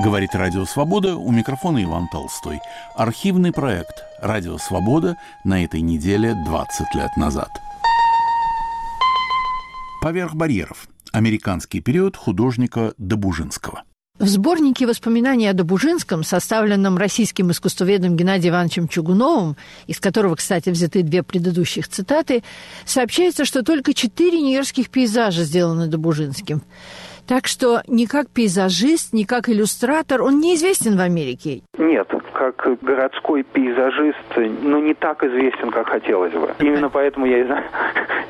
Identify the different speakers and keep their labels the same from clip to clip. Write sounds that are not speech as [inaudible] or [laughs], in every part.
Speaker 1: Говорит Радио Свобода, у микрофона Иван Толстой. Архивный проект «Радио Свобода» на этой неделе 20 лет назад. «Поверх барьеров. Американский период художника Добужинского».
Speaker 2: В сборнике воспоминаний о Добужинском, составленном российским искусствоведом Геннадием Ивановичем Чугуновым, из которого, кстати, взяты две предыдущих цитаты, сообщается, что только четыре нью-йоркских пейзажа сделаны Добужинским. Так что ни как пейзажист, ни как иллюстратор он неизвестен в Америке.
Speaker 3: Нет, как городской пейзажист, но не так известен, как хотелось бы. Именно поэтому я и, за...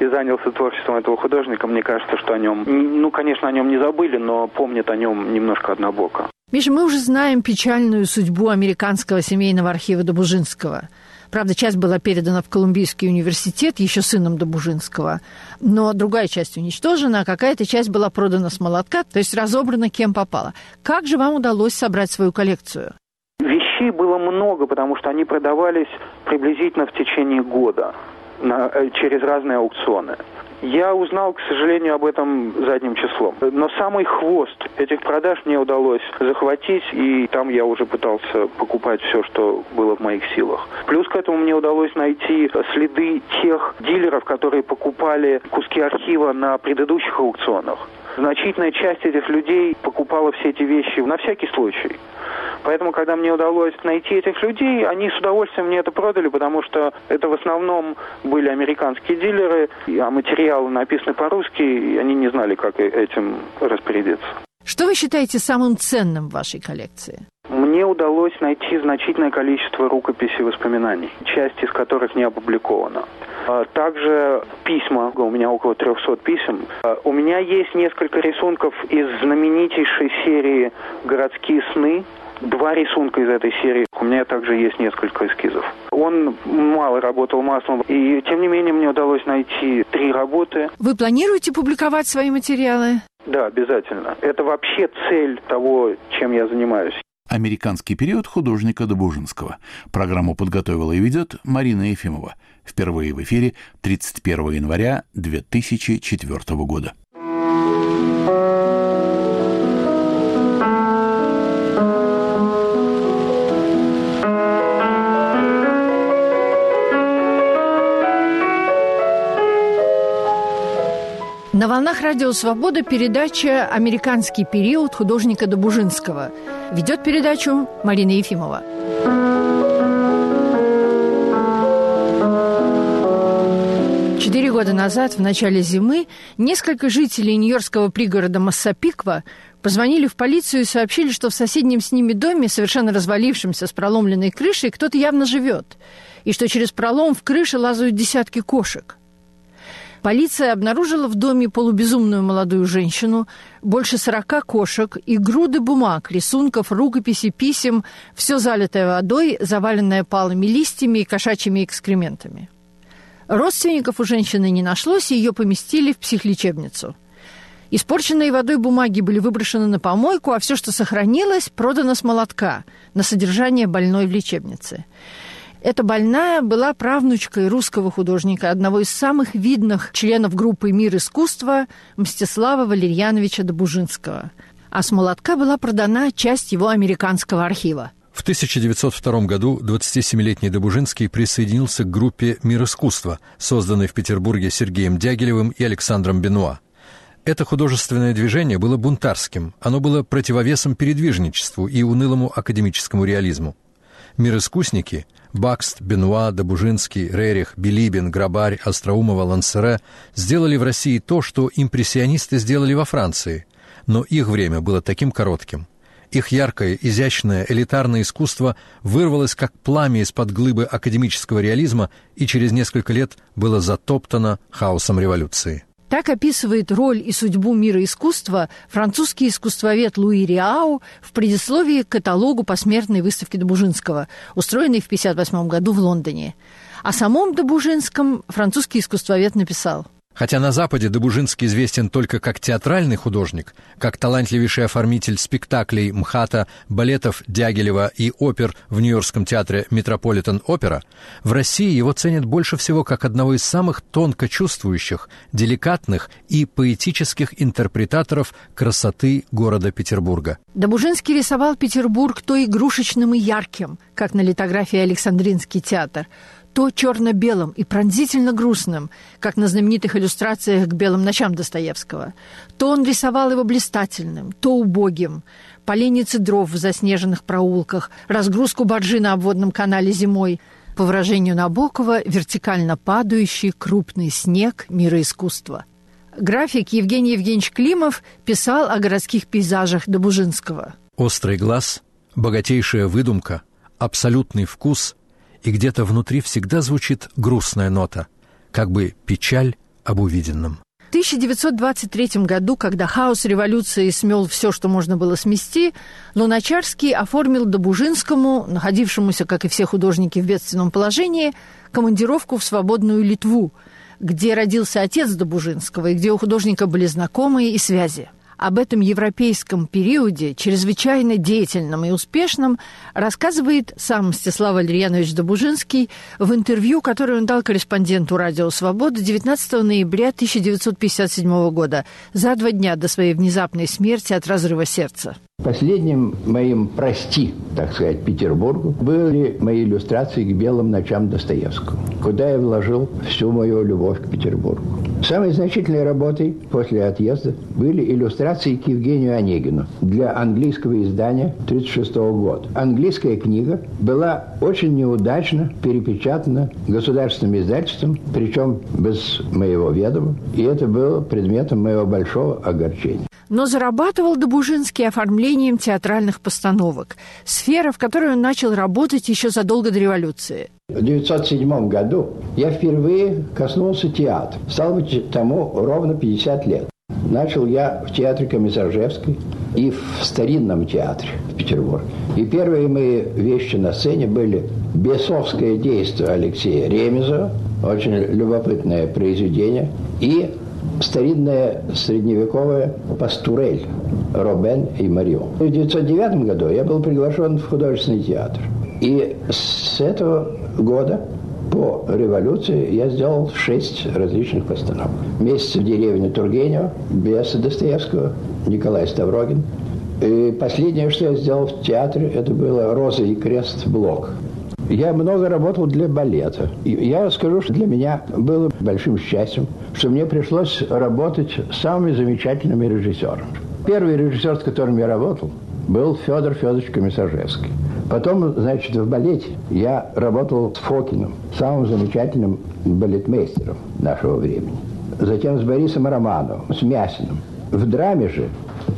Speaker 3: [laughs] и занялся творчеством этого художника. Мне кажется, что о нем, ну, конечно, о нем не забыли, но помнят о нем немножко однобоко.
Speaker 2: Миша, мы уже знаем печальную судьбу американского семейного архива Добужинского – Правда, часть была передана в Колумбийский университет еще сыном Добужинского, но другая часть уничтожена, а какая-то часть была продана с молотка, то есть разобрана кем попало. Как же вам удалось собрать свою коллекцию?
Speaker 3: Вещей было много, потому что они продавались приблизительно в течение года на, э, через разные аукционы. Я узнал, к сожалению, об этом задним числом. Но самый хвост этих продаж мне удалось захватить, и там я уже пытался покупать все, что было в моих силах. Плюс к этому мне удалось найти следы тех дилеров, которые покупали куски архива на предыдущих аукционах. Значительная часть этих людей покупала все эти вещи на всякий случай. Поэтому, когда мне удалось найти этих людей, они с удовольствием мне это продали, потому что это в основном были американские дилеры, а материалы написаны по-русски, и они не знали, как этим распорядиться.
Speaker 2: Что вы считаете самым ценным в вашей коллекции?
Speaker 3: Мне удалось найти значительное количество рукописей воспоминаний, часть из которых не опубликована. А также письма, у меня около 300 писем. А у меня есть несколько рисунков из знаменитейшей серии «Городские сны», два рисунка из этой серии. У меня также есть несколько эскизов. Он мало работал маслом, и тем не менее мне удалось найти три работы.
Speaker 2: Вы планируете публиковать свои материалы?
Speaker 3: Да, обязательно. Это вообще цель того, чем я занимаюсь.
Speaker 1: Американский период художника Добужинского. Программу подготовила и ведет Марина Ефимова. Впервые в эфире 31 января 2004 года.
Speaker 2: На волнах Радио Свобода передача «Американский период» художника Добужинского. Ведет передачу Марина Ефимова. Четыре года назад, в начале зимы, несколько жителей нью-йоркского пригорода Массапиква позвонили в полицию и сообщили, что в соседнем с ними доме, совершенно развалившемся с проломленной крышей, кто-то явно живет, и что через пролом в крыше лазают десятки кошек. Полиция обнаружила в доме полубезумную молодую женщину, больше сорока кошек и груды бумаг, рисунков, рукописей, писем, все залитое водой, заваленное палыми листьями и кошачьими экскрементами. Родственников у женщины не нашлось, и ее поместили в психлечебницу. Испорченные водой бумаги были выброшены на помойку, а все, что сохранилось, продано с молотка на содержание больной в лечебнице. Эта больная была правнучкой русского художника, одного из самых видных членов группы «Мир искусства» Мстислава Валерьяновича Добужинского. А с молотка была продана часть его американского архива.
Speaker 4: В 1902 году 27-летний Добужинский присоединился к группе «Мир искусства», созданной в Петербурге Сергеем Дягилевым и Александром Бенуа. Это художественное движение было бунтарским, оно было противовесом передвижничеству и унылому академическому реализму. Мироискусники Бакст, Бенуа, Добужинский, Рерих, Билибин, Грабарь, Остроумова, Лансере сделали в России то, что импрессионисты сделали во Франции, но их время было таким коротким. Их яркое, изящное, элитарное искусство вырвалось как пламя из-под глыбы академического реализма и через несколько лет было затоптано хаосом революции.
Speaker 2: Так описывает роль и судьбу мира искусства французский искусствовед Луи Риау в предисловии к каталогу посмертной выставки Добужинского, устроенной в 1958 году в Лондоне. О самом Добужинском французский искусствовед написал –
Speaker 4: Хотя на Западе Добужинский известен только как театральный художник, как талантливейший оформитель спектаклей МХАТа, балетов Дягилева и опер в Нью-Йоркском театре Метрополитен Опера, в России его ценят больше всего как одного из самых тонко чувствующих, деликатных и поэтических интерпретаторов красоты города Петербурга.
Speaker 2: Добужинский рисовал Петербург то игрушечным и ярким, как на литографии Александринский театр – то черно-белым и пронзительно грустным, как на знаменитых иллюстрациях к «Белым ночам» Достоевского, то он рисовал его блистательным, то убогим, поленницы дров в заснеженных проулках, разгрузку баржи на обводном канале зимой, по выражению Набокова, вертикально падающий крупный снег мира искусства. График Евгений Евгеньевич Климов писал о городских пейзажах Добужинского.
Speaker 4: «Острый глаз, богатейшая выдумка, абсолютный вкус – и где-то внутри всегда звучит грустная нота, как бы печаль об увиденном.
Speaker 2: В 1923 году, когда хаос революции смел все, что можно было смести, Луначарский оформил Добужинскому, находившемуся, как и все художники в бедственном положении, командировку в свободную Литву, где родился отец Добужинского и где у художника были знакомые и связи. Об этом европейском периоде, чрезвычайно деятельном и успешном, рассказывает сам Мстислав Валерьянович Добужинский в интервью, которое он дал корреспонденту «Радио Свобода» 19 ноября 1957 года, за два дня до своей внезапной смерти от разрыва сердца.
Speaker 5: Последним моим «прости», так сказать, Петербургу были мои иллюстрации к «Белым ночам» Достоевского, куда я вложил всю мою любовь к Петербургу. Самой значительной работой после отъезда были иллюстрации к Евгению Онегину для английского издания 1936 года. Английская книга была очень неудачно перепечатана государственным издательством, причем без моего ведома, и это было предметом моего большого огорчения
Speaker 2: но зарабатывал Добужинский оформлением театральных постановок, сфера, в которой он начал работать еще задолго до революции.
Speaker 5: В 1907 году я впервые коснулся театра. Стал быть, тому ровно 50 лет. Начал я в театре Комиссаржевской и в старинном театре в Петербурге. И первые мои вещи на сцене были «Бесовское действие» Алексея Ремезова, очень любопытное произведение, и старинная средневековая пастурель Робен и Марио. В 1909 году я был приглашен в художественный театр. И с этого года по революции я сделал шесть различных постановок. Месяц в деревне Тургенева, Беса Достоевского, Николай Ставрогин. И последнее, что я сделал в театре, это было «Роза и крест. Блок». Я много работал для балета. И я скажу, что для меня было большим счастьем, что мне пришлось работать с самыми замечательными режиссерами. Первый режиссер, с которым я работал, был Федор Федорович Комиссажевский. Потом, значит, в балете я работал с Фокиным, самым замечательным балетмейстером нашего времени. Затем с Борисом Романовым, с Мясиным. В драме же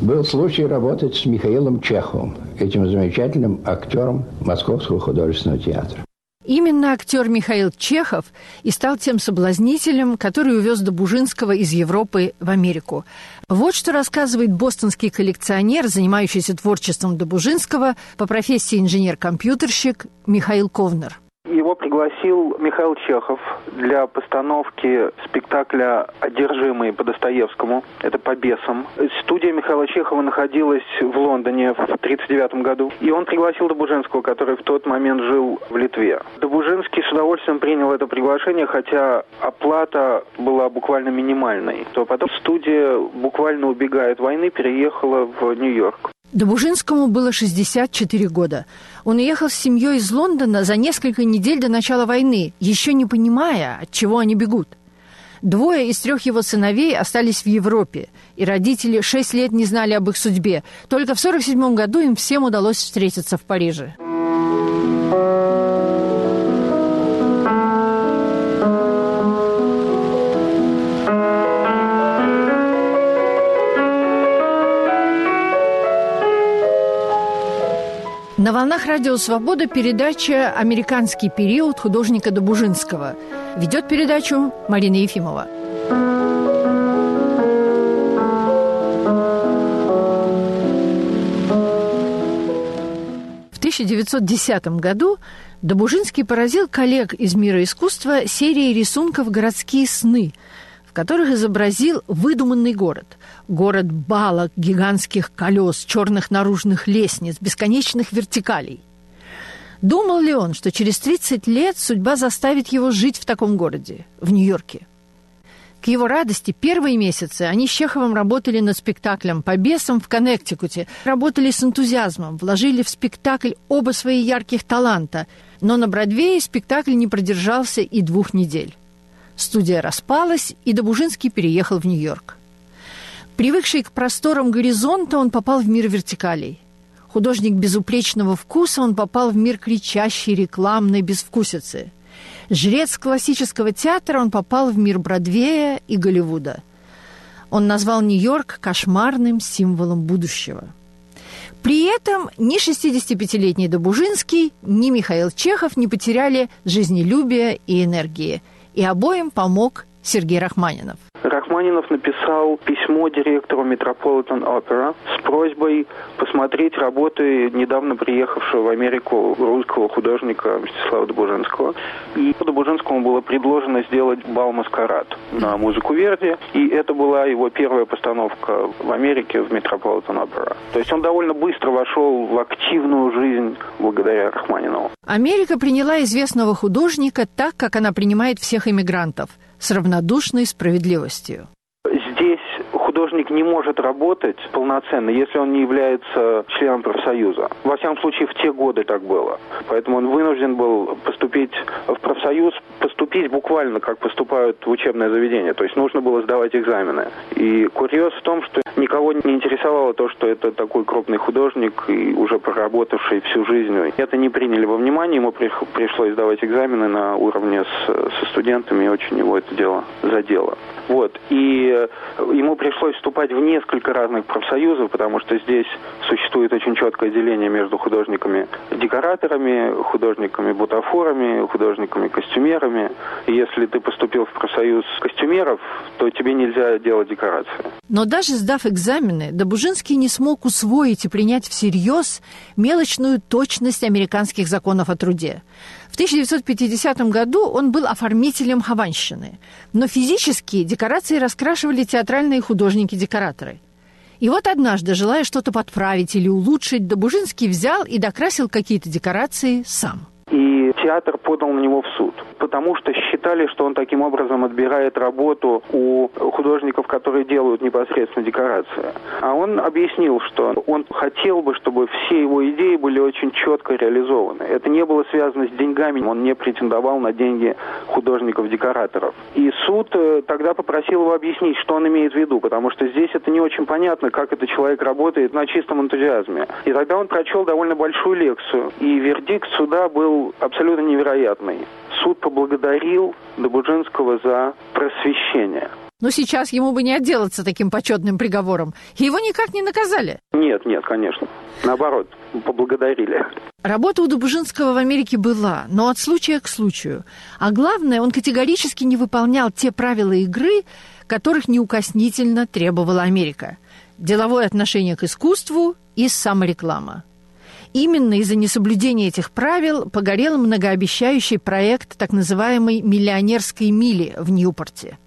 Speaker 5: был случай работать с Михаилом Чеховым, этим замечательным актером Московского художественного театра.
Speaker 2: Именно актер Михаил Чехов и стал тем соблазнителем, который увез Добужинского из Европы в Америку. Вот что рассказывает бостонский коллекционер, занимающийся творчеством Добужинского по профессии инженер-компьютерщик Михаил Ковнер.
Speaker 3: Его пригласил Михаил Чехов для постановки спектакля «Одержимые» по Достоевскому. Это по бесам. Студия Михаила Чехова находилась в Лондоне в 1939 году. И он пригласил Добужинского, который в тот момент жил в Литве. Добужинский с удовольствием принял это приглашение, хотя оплата была буквально минимальной. То потом студия, буквально убегая от войны, переехала в Нью-Йорк.
Speaker 2: Добужинскому было 64 года. Он уехал с семьей из Лондона за несколько недель до начала войны, еще не понимая, от чего они бегут. Двое из трех его сыновей остались в Европе, и родители шесть лет не знали об их судьбе. Только в 1947 году им всем удалось встретиться в Париже. На волнах Радио Свобода передача «Американский период» художника Добужинского. Ведет передачу Марина Ефимова. В 1910 году Добужинский поразил коллег из мира искусства серией рисунков «Городские сны», в которых изобразил выдуманный город. Город балок, гигантских колес, черных наружных лестниц, бесконечных вертикалей. Думал ли он, что через 30 лет судьба заставит его жить в таком городе, в Нью-Йорке? К его радости первые месяцы они с Чеховым работали над спектаклем «По бесам» в Коннектикуте. Работали с энтузиазмом, вложили в спектакль оба свои ярких таланта. Но на Бродвее спектакль не продержался и двух недель. Студия распалась, и Добужинский переехал в Нью-Йорк. Привыкший к просторам горизонта, он попал в мир вертикалей. Художник безупречного вкуса, он попал в мир кричащей рекламной безвкусицы – Жрец классического театра, он попал в мир Бродвея и Голливуда. Он назвал Нью-Йорк кошмарным символом будущего. При этом ни 65-летний Добужинский, ни Михаил Чехов не потеряли жизнелюбия и энергии. И обоим помог Сергей Рахманинов.
Speaker 3: Рахманинов написал письмо директору Opera с просьбой посмотреть работы недавно приехавшего в Америку русского художника Мстислава Добужинского. И Добужинскому было предложено сделать бал-маскарад на музыку Верди, и это была его первая постановка в Америке в Opera. То есть он довольно быстро вошел в активную жизнь благодаря Рахманинову.
Speaker 2: Америка приняла известного художника так, как она принимает всех иммигрантов – с равнодушной справедливостью.
Speaker 3: Здесь художник не может работать полноценно, если он не является членом профсоюза. Во всяком случае, в те годы так было. Поэтому он вынужден был поступить в профсоюз, поступить буквально, как поступают в учебное заведение. То есть нужно было сдавать экзамены. И курьез в том, что никого не интересовало то, что это такой крупный художник, и уже проработавший всю жизнь. Это не приняли во внимание, ему пришлось сдавать экзамены на уровне с, со студентами, и очень его это дело задело. Вот. И ему пришлось вступать в несколько разных профсоюзов, потому что здесь существует очень четкое деление между художниками-декораторами, художниками-бутафорами, художниками-костюмерами. Если ты поступил в профсоюз костюмеров, то тебе нельзя делать декорации.
Speaker 2: Но даже сдав экзамены, Добужинский не смог усвоить и принять всерьез мелочную точность американских законов о труде. В 1950 году он был оформителем Хованщины, но физически декорации раскрашивали театральные художники-декораторы. И вот однажды, желая что-то подправить или улучшить, Добужинский взял и докрасил какие-то декорации сам.
Speaker 3: И театр подал на него в суд потому что считали, что он таким образом отбирает работу у художников, которые делают непосредственно декорации. А он объяснил, что он хотел бы, чтобы все его идеи были очень четко реализованы. Это не было связано с деньгами, он не претендовал на деньги художников-декораторов. И суд э, тогда попросил его объяснить, что он имеет в виду, потому что здесь это не очень понятно, как этот человек работает на чистом энтузиазме. И тогда он прочел довольно большую лекцию, и вердикт суда был абсолютно невероятный суд поблагодарил Добуджинского за просвещение.
Speaker 2: Но сейчас ему бы не отделаться таким почетным приговором. Его никак не наказали.
Speaker 3: Нет, нет, конечно. Наоборот, поблагодарили.
Speaker 2: Работа у Дубужинского в Америке была, но от случая к случаю. А главное, он категорически не выполнял те правила игры, которых неукоснительно требовала Америка. Деловое отношение к искусству и самореклама. Именно из-за несоблюдения этих правил погорел многообещающий проект так называемой «миллионерской мили» в Ньюпорте.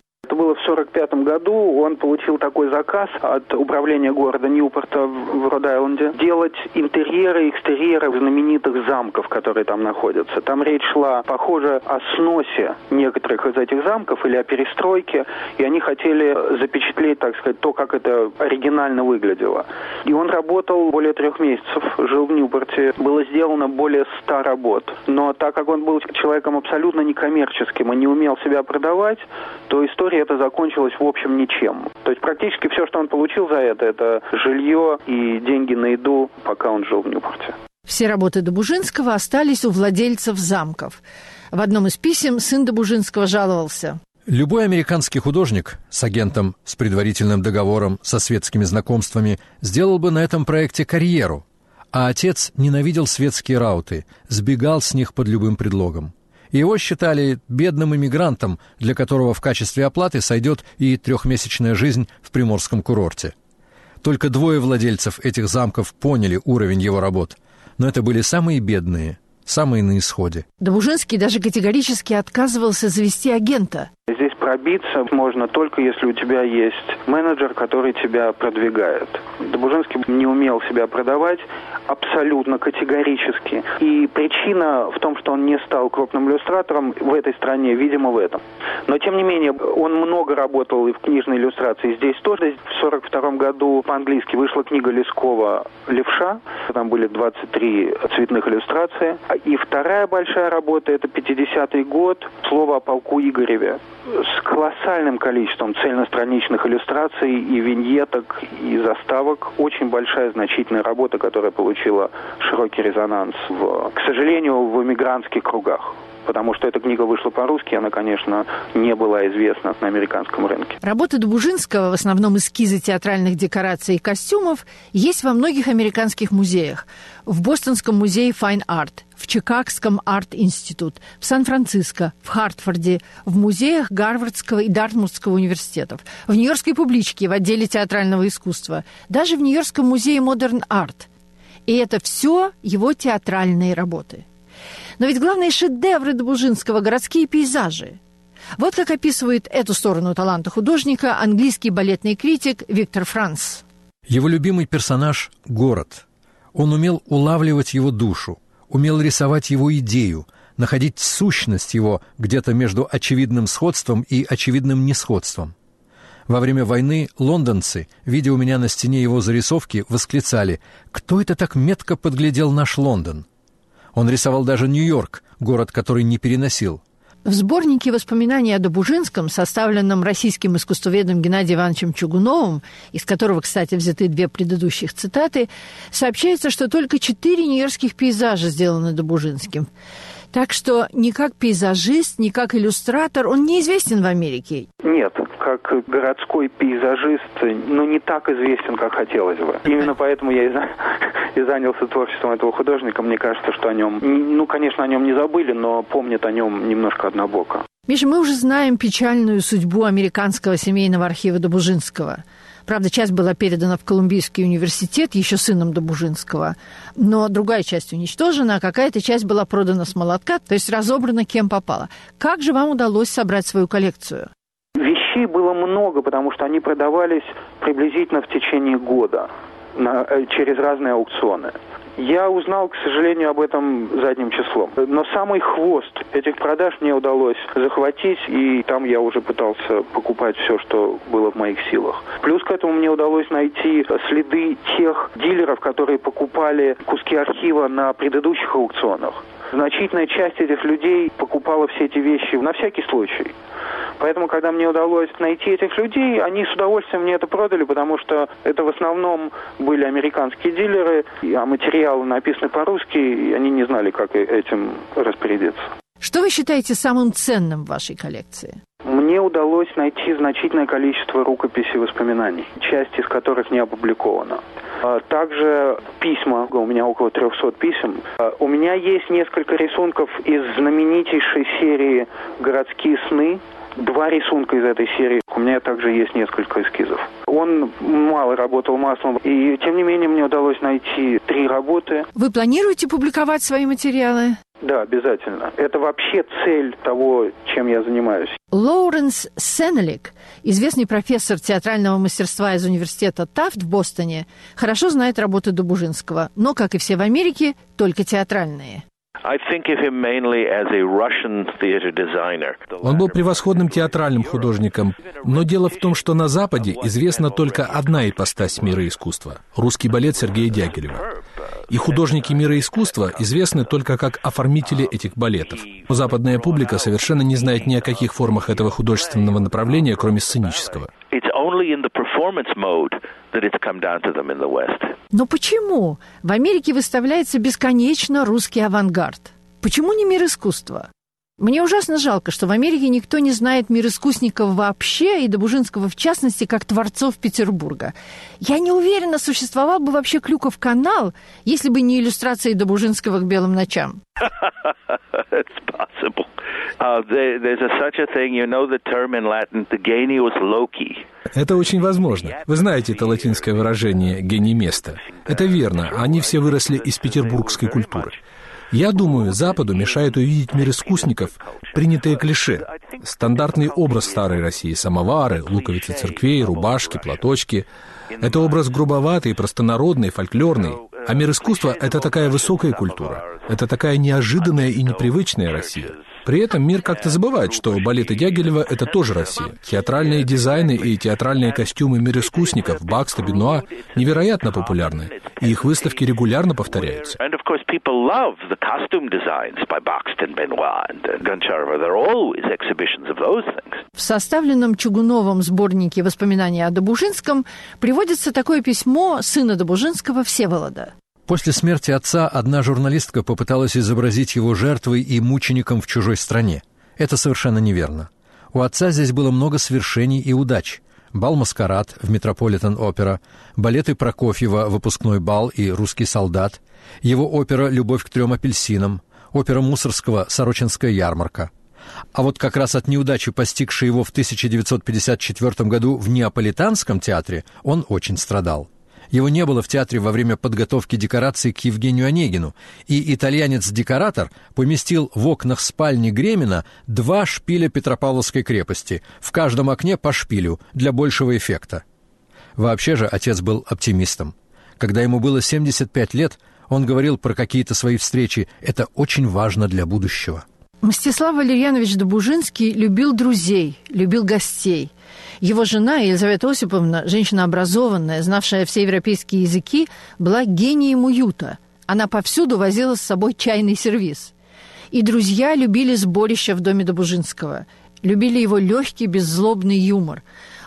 Speaker 3: Было в 1945 году. Он получил такой заказ от управления города Ньюпорта в Род-Айленде делать интерьеры и экстерьеры знаменитых замков, которые там находятся. Там речь шла, похоже, о сносе некоторых из этих замков или о перестройке, и они хотели запечатлеть, так сказать, то, как это оригинально выглядело. И он работал более трех месяцев, жил в Ньюпорте. Было сделано более ста работ. Но так как он был человеком абсолютно некоммерческим и не умел себя продавать, то история это закончилось в общем ничем. То есть практически все, что он получил за это, это жилье и деньги на еду, пока он жил в Ньюпорте.
Speaker 2: Все работы Добужинского остались у владельцев замков. В одном из писем сын Добужинского жаловался.
Speaker 4: Любой американский художник с агентом, с предварительным договором, со светскими знакомствами сделал бы на этом проекте карьеру, а отец ненавидел светские рауты, сбегал с них под любым предлогом. Его считали бедным иммигрантом, для которого в качестве оплаты сойдет и трехмесячная жизнь в приморском курорте. Только двое владельцев этих замков поняли уровень его работ, но это были самые бедные, самые на исходе.
Speaker 2: Добужинский даже категорически отказывался завести агента.
Speaker 3: Здесь пробиться можно только если у тебя есть менеджер, который тебя продвигает. Добужинский не умел себя продавать абсолютно категорически. И причина в том, что он не стал крупным иллюстратором в этой стране, видимо, в этом. Но, тем не менее, он много работал и в книжной иллюстрации. Здесь тоже. В 1942 году по-английски вышла книга Лескова «Левша». Там были 23 цветных иллюстрации. И вторая большая работа – это 50-й год «Слово о полку Игореве» с колоссальным количеством цельностраничных иллюстраций и виньеток, и заставок. Очень большая, значительная работа, которая получила широкий резонанс, в, к сожалению, в эмигрантских кругах потому что эта книга вышла по-русски, она, конечно, не была известна на американском рынке.
Speaker 2: Работы Добужинского, в основном эскизы театральных декораций и костюмов, есть во многих американских музеях. В Бостонском музее Fine Art, в Чикагском Арт-институт, в Сан-Франциско, в Хартфорде, в музеях Гарвардского и Дартмутского университетов, в Нью-Йоркской публичке в отделе театрального искусства, даже в Нью-Йоркском музее Modern Art. И это все его театральные работы – но ведь главные шедевры Добужинского – городские пейзажи. Вот как описывает эту сторону таланта художника английский балетный критик Виктор Франс.
Speaker 4: Его любимый персонаж – город. Он умел улавливать его душу, умел рисовать его идею, находить сущность его где-то между очевидным сходством и очевидным несходством. Во время войны лондонцы, видя у меня на стене его зарисовки, восклицали «Кто это так метко подглядел наш Лондон?» Он рисовал даже Нью-Йорк, город, который не переносил.
Speaker 2: В сборнике воспоминаний о Добужинском, составленном российским искусствоведом Геннадием Ивановичем Чугуновым, из которого, кстати, взяты две предыдущих цитаты, сообщается, что только четыре нью-йоркских пейзажа сделаны Добужинским. Так что ни как пейзажист, ни как иллюстратор он неизвестен в Америке.
Speaker 3: Нет, как городской пейзажист, ну, не так известен, как хотелось бы. Именно поэтому я и, за... [laughs] и занялся творчеством этого художника. Мне кажется, что о нем, ну, конечно, о нем не забыли, но помнят о нем немножко однобоко.
Speaker 2: Миша, мы уже знаем печальную судьбу американского семейного архива Добужинского – Правда, часть была передана в Колумбийский университет еще сыном Добужинского, но другая часть уничтожена, а какая-то часть была продана с молотка, то есть разобрана кем попало. Как же вам удалось собрать свою коллекцию?
Speaker 3: Вещей было много, потому что они продавались приблизительно в течение года на, э, через разные аукционы. Я узнал, к сожалению, об этом задним числом. Но самый хвост этих продаж мне удалось захватить, и там я уже пытался покупать все, что было в моих силах. Плюс к этому мне удалось найти следы тех дилеров, которые покупали куски архива на предыдущих аукционах. Значительная часть этих людей покупала все эти вещи на всякий случай. Поэтому, когда мне удалось найти этих людей, они с удовольствием мне это продали, потому что это в основном были американские дилеры, а материалы написаны по-русски, и они не знали, как этим распорядиться.
Speaker 2: Что вы считаете самым ценным в вашей коллекции?
Speaker 3: Мне удалось найти значительное количество рукописей воспоминаний, часть из которых не опубликована. А также письма, у меня около 300 писем. А у меня есть несколько рисунков из знаменитейшей серии «Городские сны», два рисунка из этой серии. У меня также есть несколько эскизов. Он мало работал маслом, и тем не менее мне удалось найти три работы.
Speaker 2: Вы планируете публиковать свои материалы?
Speaker 3: Да, обязательно. Это вообще цель того, чем я занимаюсь.
Speaker 2: Лоуренс Сенелик, известный профессор театрального мастерства из университета Тафт в Бостоне, хорошо знает работы Добужинского, но, как и все в Америке, только театральные.
Speaker 6: Он был превосходным театральным художником, но дело в том, что на Западе известна только одна ипостась мира искусства – русский балет Сергея Дягилева. И художники мира искусства известны только как оформители этих балетов. Западная публика совершенно не знает ни о каких формах этого художественного направления, кроме сценического.
Speaker 2: Но почему? В Америке выставляется бесконечно русский авангард. Почему не мир искусства? Мне ужасно жалко, что в Америке никто не знает мир искусников вообще, и Добужинского в частности, как творцов Петербурга. Я не уверена, существовал бы вообще Клюков канал, если бы не иллюстрации Добужинского к белым ночам. [laughs]
Speaker 6: Это очень возможно. Вы знаете это латинское выражение «гений места». Это верно, они все выросли из петербургской культуры. Я думаю, Западу мешает увидеть мир искусников принятые клише. Стандартный образ старой России – самовары, луковицы церквей, рубашки, платочки – это образ грубоватый, простонародный, фольклорный. А мир искусства – это такая высокая культура. Это такая неожиданная и непривычная Россия. При этом мир как-то забывает, что балеты Дягилева — это тоже Россия. Театральные дизайны и театральные костюмы мир искусников Бакста, Бенуа невероятно популярны, и их выставки регулярно повторяются.
Speaker 2: В составленном Чугуновом сборнике воспоминаний о Добужинском приводится такое письмо сына Добужинского Всеволода.
Speaker 4: После смерти отца одна журналистка попыталась изобразить его жертвой и мучеником в чужой стране. Это совершенно неверно. У отца здесь было много свершений и удач. Бал-маскарад в Метрополитен-опера, балеты Прокофьева «Выпускной бал» и «Русский солдат», его опера «Любовь к трем апельсинам», опера Мусорского «Сорочинская ярмарка». А вот как раз от неудачи, постигшей его в 1954 году в Неаполитанском театре, он очень страдал. Его не было в театре во время подготовки декораций к Евгению Онегину, и итальянец-декоратор поместил в окнах спальни Гремина два шпиля Петропавловской крепости, в каждом окне по шпилю, для большего эффекта. Вообще же отец был оптимистом. Когда ему было 75 лет, он говорил про какие-то свои встречи «это очень важно для будущего».
Speaker 2: Мстислав Валерьянович Добужинский любил друзей, любил гостей – его жена Елизавета Осиповна, женщина образованная, знавшая все европейские языки, была гением уюта. Она повсюду возила с собой чайный сервиз. И друзья любили сборище в доме Добужинского. Любили его легкий, беззлобный юмор.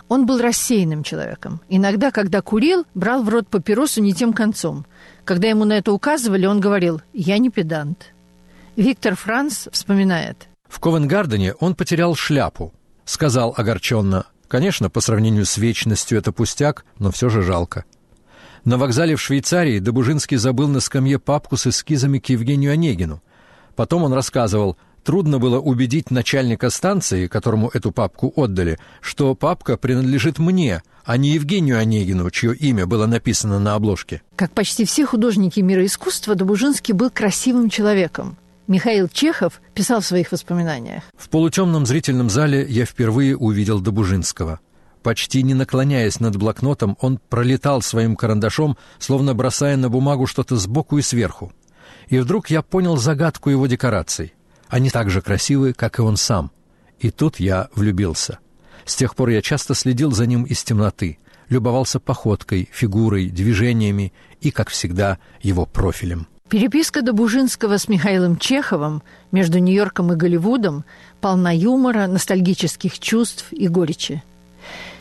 Speaker 2: Он был рассеянным человеком. Иногда, когда курил, брал в рот папиросу не тем концом. Когда ему на это указывали, он говорил «я не педант». Виктор Франц вспоминает.
Speaker 4: В Ковенгардене он потерял шляпу. Сказал огорченно Конечно, по сравнению с вечностью это пустяк, но все же жалко. На вокзале в Швейцарии Добужинский забыл на скамье папку с эскизами к Евгению Онегину. Потом он рассказывал, трудно было убедить начальника станции, которому эту папку отдали, что папка принадлежит мне, а не Евгению Онегину, чье имя было написано на обложке.
Speaker 2: Как почти все художники мира искусства, Добужинский был красивым человеком. Михаил Чехов писал в своих воспоминаниях.
Speaker 4: В полутемном зрительном зале я впервые увидел Добужинского. Почти не наклоняясь над блокнотом, он пролетал своим карандашом, словно бросая на бумагу что-то сбоку и сверху. И вдруг я понял загадку его декораций. Они так же красивы, как и он сам. И тут я влюбился. С тех пор я часто следил за ним из темноты, любовался походкой, фигурой, движениями и, как всегда, его профилем.
Speaker 2: Переписка Добужинского с Михаилом Чеховым между Нью-Йорком и Голливудом полна юмора, ностальгических чувств и горечи.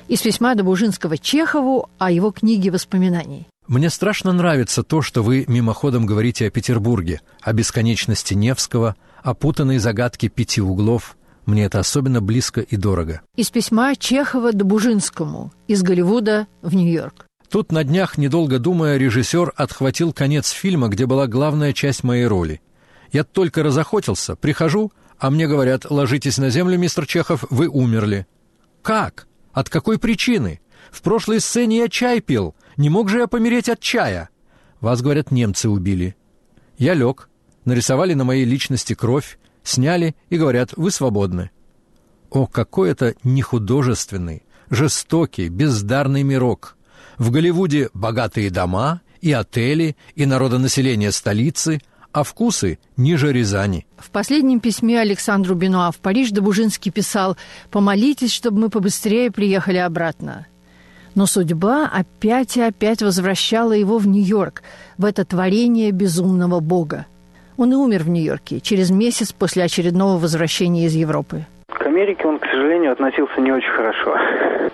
Speaker 2: Из письма Добужинского Чехову о его книге воспоминаний.
Speaker 4: Мне страшно нравится то, что вы мимоходом говорите о Петербурге, о бесконечности Невского, о путанной загадке пяти углов. Мне это особенно близко и дорого.
Speaker 2: Из письма Чехова Добужинскому из Голливуда в Нью-Йорк.
Speaker 4: Тут на днях, недолго думая, режиссер отхватил конец фильма, где была главная часть моей роли. Я только разохотился, прихожу, а мне говорят, ложитесь на землю, мистер Чехов, вы умерли. Как? От какой причины? В прошлой сцене я чай пил. Не мог же я помереть от чая? Вас, говорят, немцы убили. Я лег. Нарисовали на моей личности кровь, сняли и говорят, вы свободны. О, какой это нехудожественный, жестокий, бездарный мирок! В Голливуде богатые дома и отели, и народонаселение столицы, а вкусы ниже Рязани.
Speaker 2: В последнем письме Александру Бенуа в Париж Добужинский писал «Помолитесь, чтобы мы побыстрее приехали обратно». Но судьба опять и опять возвращала его в Нью-Йорк, в это творение безумного бога. Он и умер в Нью-Йорке через месяц после очередного возвращения из Европы.
Speaker 3: К Америке он, к сожалению, относился не очень хорошо.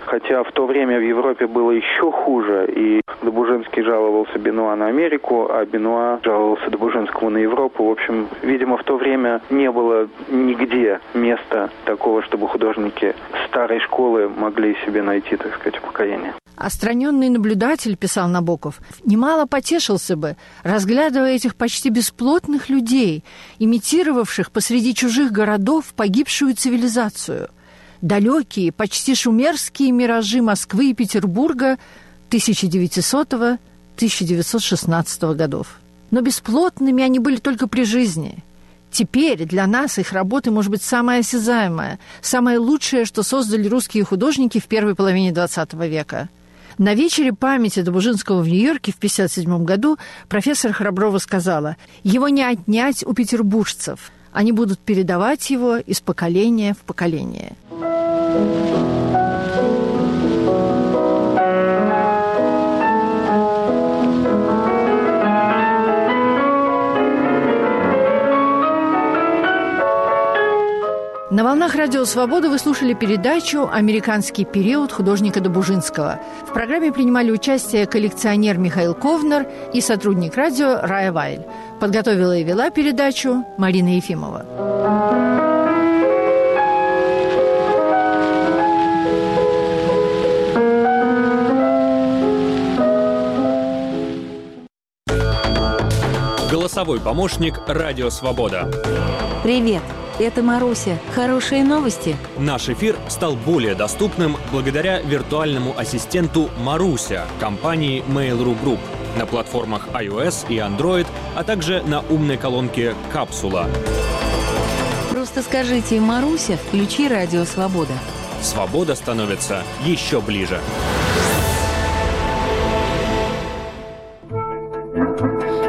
Speaker 3: Хотя в то время в Европе было еще хуже, и Добужинский жаловался Бенуа на Америку, а Бенуа жаловался Добужинскому на Европу. В общем, видимо, в то время не было нигде места такого, чтобы художники старой школы могли себе найти, так сказать, упокоение.
Speaker 2: Остраненный наблюдатель, писал Набоков, немало потешился бы, разглядывая этих почти бесплотных людей, имитировавших посреди чужих городов погибшую цивилизацию. Далекие, почти шумерские миражи Москвы и Петербурга 1900-1916 годов. Но бесплотными они были только при жизни. Теперь для нас их работы может быть самое осязаемое, самое лучшее, что создали русские художники в первой половине XX века. На вечере памяти Добужинского в Нью-Йорке в 1957 году профессор Храброва сказала, «Его не отнять у петербуржцев. Они будут передавать его из поколения в поколение». На волнах Радио Свобода вы слушали передачу «Американский период» художника Добужинского. В программе принимали участие коллекционер Михаил Ковнер и сотрудник радио Рая Вайль. Подготовила и вела передачу Марина Ефимова.
Speaker 7: Голосовой помощник «Радио Свобода».
Speaker 8: Привет! Это Маруся. Хорошие новости?
Speaker 7: Наш эфир стал более доступным благодаря виртуальному ассистенту Маруся компании Mail.ru Group на платформах iOS и Android, а также на умной колонке «Капсула».
Speaker 8: Просто скажите «Маруся, включи радио «Свобода».
Speaker 7: Свобода становится еще ближе.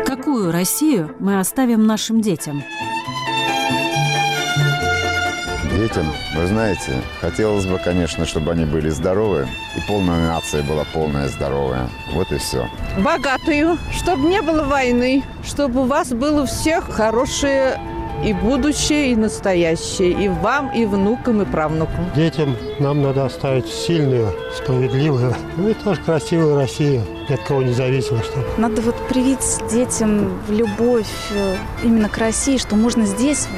Speaker 9: Какую Россию мы оставим нашим детям?
Speaker 10: Детям, вы знаете, хотелось бы, конечно, чтобы они были здоровы, и полная нация была полная здоровая. Вот и все.
Speaker 11: Богатую, чтобы не было войны, чтобы у вас было у всех хорошее и будущее, и настоящее, и вам, и внукам, и правнукам.
Speaker 12: Детям нам надо оставить сильную, справедливую, ну и тоже красивую Россию, ни от кого не зависимо. Чтобы.
Speaker 13: Надо вот привить детям любовь э, именно к России, что можно здесь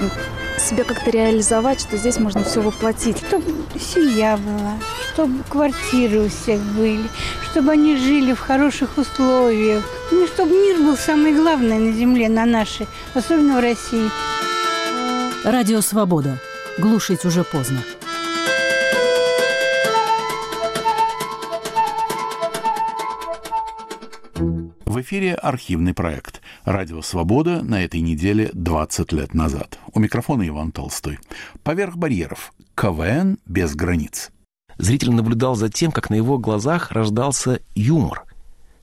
Speaker 13: себя как-то реализовать, что здесь можно все воплотить.
Speaker 14: Чтобы семья была, чтобы квартиры у всех были, чтобы они жили в хороших условиях. Ну, чтобы мир был самый главный на земле, на нашей, особенно в России.
Speaker 9: Радио «Свобода». Глушить уже поздно.
Speaker 1: Эфире архивный проект «Радио Свобода» на этой неделе 20 лет назад. У микрофона Иван Толстой. Поверх барьеров. КВН без границ.
Speaker 15: Зритель наблюдал за тем, как на его глазах рождался юмор.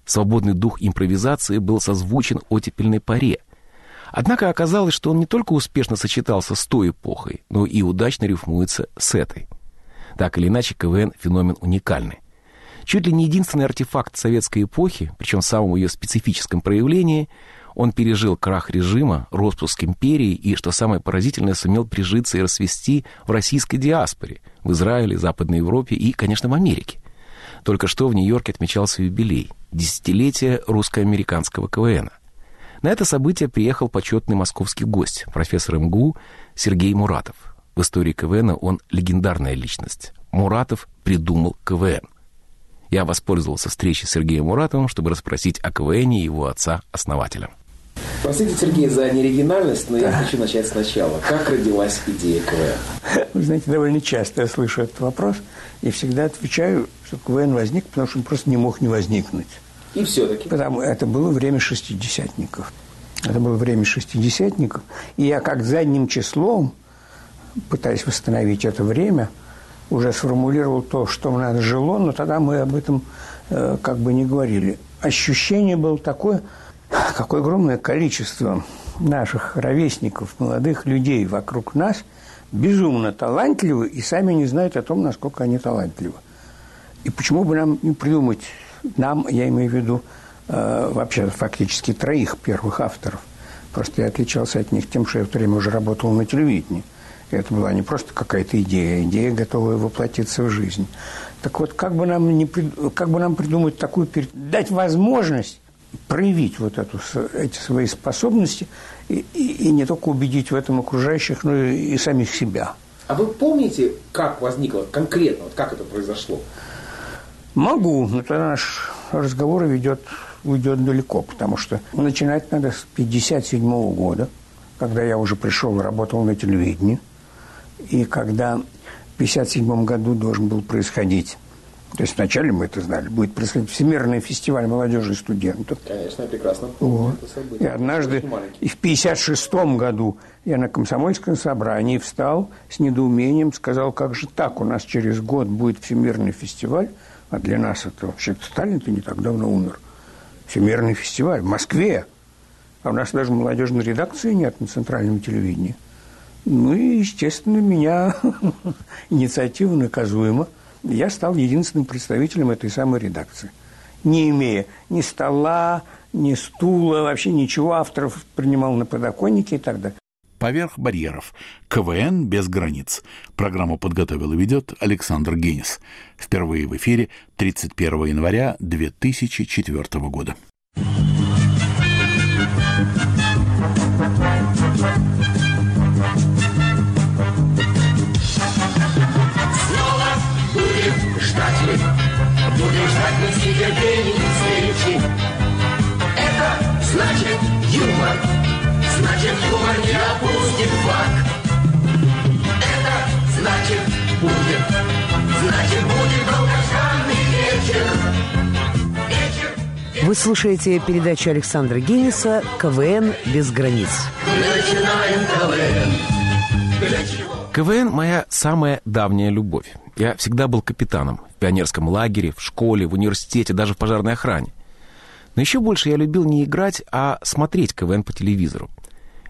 Speaker 15: Свободный дух импровизации был созвучен оттепельной паре. Однако оказалось, что он не только успешно сочетался с той эпохой, но и удачно рифмуется с этой. Так или иначе, КВН – феномен уникальный. Чуть ли не единственный артефакт советской эпохи, причем в самом ее специфическом проявлении, он пережил крах режима, распуск империи и, что самое поразительное, сумел прижиться и расцвести в российской диаспоре, в Израиле, Западной Европе и, конечно, в Америке. Только что в Нью-Йорке отмечался юбилей – десятилетие русско-американского КВН. На это событие приехал почетный московский гость, профессор МГУ Сергей Муратов. В истории КВН он легендарная личность. Муратов придумал КВН. Я воспользовался встречей с Сергеем Муратовым, чтобы расспросить о КВН и его отца-основателя.
Speaker 16: Простите, Сергей, за неоригинальность, но я хочу начать сначала. Как родилась идея КВН?
Speaker 17: Вы знаете, довольно часто я слышу этот вопрос и всегда отвечаю, что КВН возник, потому что он просто не мог не возникнуть.
Speaker 16: И все-таки?
Speaker 17: Потому это было время шестидесятников. Это было время шестидесятников. И я как задним числом, пытаясь восстановить это время – уже сформулировал то, что в нас жило, но тогда мы об этом э, как бы не говорили. Ощущение было такое, какое огромное количество наших ровесников, молодых людей вокруг нас безумно талантливы и сами не знают о том, насколько они талантливы. И почему бы нам не придумать, нам, я имею в виду, э, вообще фактически троих первых авторов. Просто я отличался от них тем, что я в то время уже работал на телевидении. Это была не просто какая-то идея, идея, готовая воплотиться в жизнь. Так вот, как бы нам, не, как бы нам придумать такую, дать возможность проявить вот эту, эти свои способности и, и, и не только убедить в этом окружающих, но и, и самих себя.
Speaker 16: А вы помните, как возникло конкретно, вот как это произошло?
Speaker 17: Могу, но тогда наш разговор ведет, уйдет далеко, потому что начинать надо с 1957 года, когда я уже пришел и работал на телевидении – и когда в 1957 году должен был происходить То есть вначале мы это знали. Будет происходить Всемирный фестиваль молодежи и студентов.
Speaker 16: Конечно, я прекрасно помню
Speaker 17: вот.
Speaker 16: это событие.
Speaker 17: И однажды, и в 56 году я на комсомольском собрании встал с недоумением, сказал, как же так, у нас через год будет Всемирный фестиваль, а для нас это вообще Сталин-то не так давно умер. Всемирный фестиваль в Москве. А у нас даже молодежной редакции нет на центральном телевидении. Ну и, естественно, меня [laughs] инициатива наказуема. Я стал единственным представителем этой самой редакции. Не имея ни стола, ни стула, вообще ничего, авторов принимал на подоконнике и так далее.
Speaker 1: «Поверх барьеров. КВН без границ». Программу подготовил и ведет Александр Генис. Впервые в эфире 31 января 2004 года.
Speaker 18: Снова
Speaker 19: Вы слушаете передачу Александра Генниса «КВН без границ».
Speaker 18: КВН.
Speaker 15: КВН – моя самая давняя любовь. Я всегда был капитаном в пионерском лагере, в школе, в университете, даже в пожарной охране. Но еще больше я любил не играть, а смотреть КВН по телевизору.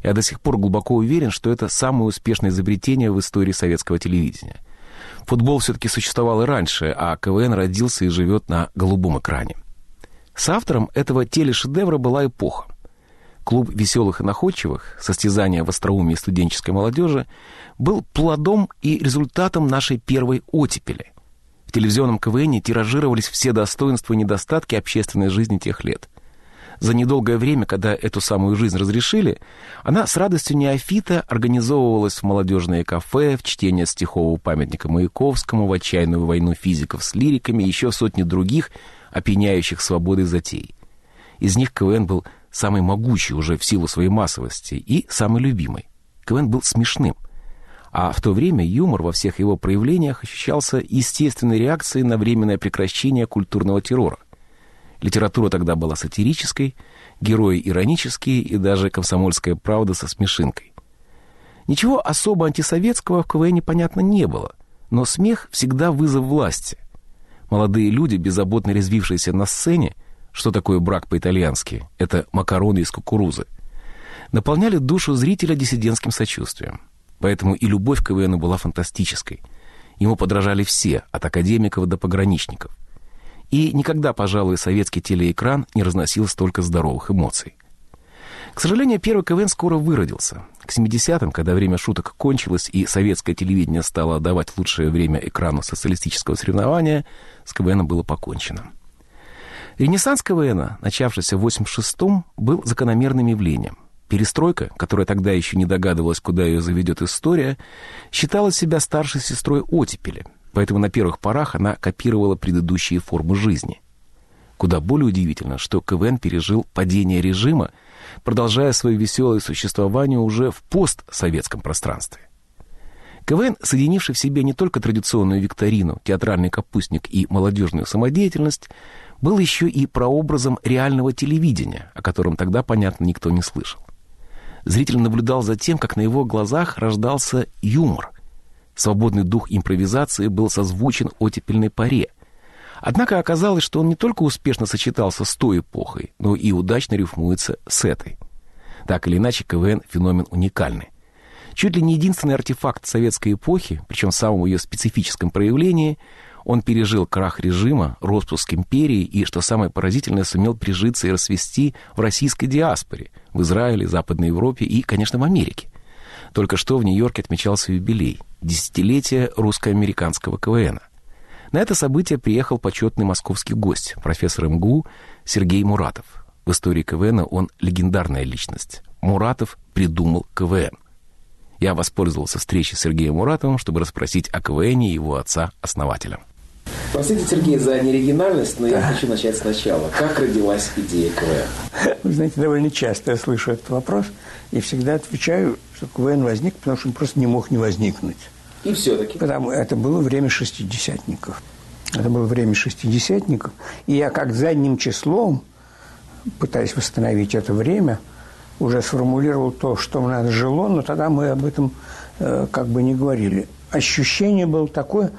Speaker 15: Я до сих пор глубоко уверен, что это самое успешное изобретение в истории советского телевидения. Футбол все-таки существовал и раньше, а КВН родился и живет на голубом экране. С автором этого телешедевра была эпоха. Клуб веселых и находчивых, состязание в остроумии студенческой молодежи, был плодом и результатом нашей первой оттепели. В телевизионном КВН тиражировались все достоинства и недостатки общественной жизни тех лет. За недолгое время, когда эту самую жизнь разрешили, она с радостью неофита организовывалась в молодежные кафе, в чтение стихового памятника Маяковскому, в отчаянную войну физиков с лириками и еще сотни других опьяняющих свободой затей. Из них КВН был самый могучий уже в силу своей массовости и самый любимый. КВН был смешным. А в то время юмор во всех его проявлениях ощущался естественной реакцией на временное прекращение культурного террора. Литература тогда была сатирической, герои иронические и даже комсомольская правда со смешинкой. Ничего особо антисоветского в КВН понятно не было, но смех всегда вызов власти. Молодые люди, беззаботно резвившиеся на сцене, что такое брак по-итальянски? Это макароны из кукурузы. Наполняли душу зрителя диссидентским сочувствием. Поэтому и любовь к КВНу была фантастической. Ему подражали все, от академиков до пограничников. И никогда, пожалуй, советский телеэкран не разносил столько здоровых эмоций. К сожалению, первый КВН скоро выродился. К 70-м, когда время шуток кончилось и советское телевидение стало отдавать лучшее время экрану социалистического соревнования, с КВНом было покончено. Ренессанс КВН, начавшийся в 86-м, был закономерным явлением. Перестройка, которая тогда еще не догадывалась, куда ее заведет история, считала себя старшей сестрой оттепели, поэтому на первых порах она копировала предыдущие формы жизни. Куда более удивительно, что КВН пережил падение режима, продолжая свое веселое существование уже в постсоветском пространстве. КВН, соединивший в себе не только традиционную викторину, театральный капустник и молодежную самодеятельность, был еще и прообразом реального телевидения, о котором тогда, понятно, никто не слышал. Зритель наблюдал за тем, как на его глазах рождался юмор. Свободный дух импровизации был созвучен оттепельной паре. Однако оказалось, что он не только успешно сочетался с той эпохой, но и удачно рифмуется с этой. Так или иначе, КВН – феномен уникальный. Чуть ли не единственный артефакт советской эпохи, причем в самом ее специфическом проявлении, он пережил крах режима, распуск империи и, что самое поразительное, сумел прижиться и расцвести в российской диаспоре, в Израиле, Западной Европе и, конечно, в Америке. Только что в Нью-Йорке отмечался юбилей – десятилетие русско-американского КВН. На это событие приехал почетный московский гость, профессор МГУ Сергей Муратов. В истории КВН он легендарная личность. Муратов придумал КВН. Я воспользовался встречей с Сергеем Муратовым, чтобы расспросить о КВН его отца-основателя.
Speaker 16: Простите, Сергей, за неоригинальность, но я хочу начать сначала. Как родилась идея КВН?
Speaker 17: Вы знаете, довольно часто я слышу этот вопрос и всегда отвечаю, что КВН возник, потому что он просто не мог не возникнуть.
Speaker 16: И все-таки.
Speaker 17: Потому это было время шестидесятников. Это было время шестидесятников. И я как задним числом, пытаясь восстановить это время, уже сформулировал то, что в нас жило, но тогда мы об этом э, как бы не говорили. Ощущение было такое,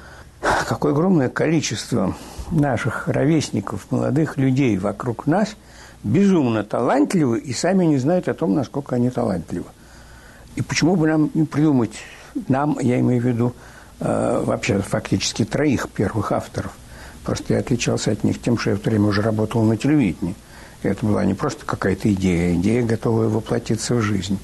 Speaker 17: какое огромное количество наших ровесников, молодых людей вокруг нас безумно талантливы и сами не знают о том, насколько они талантливы. И почему бы нам не придумать, нам, я имею в виду, э, вообще фактически троих первых авторов. Просто я отличался от них тем, что я в то время уже работал на телевидении. Это была не просто какая-то идея, идея, готовая воплотиться в жизнь.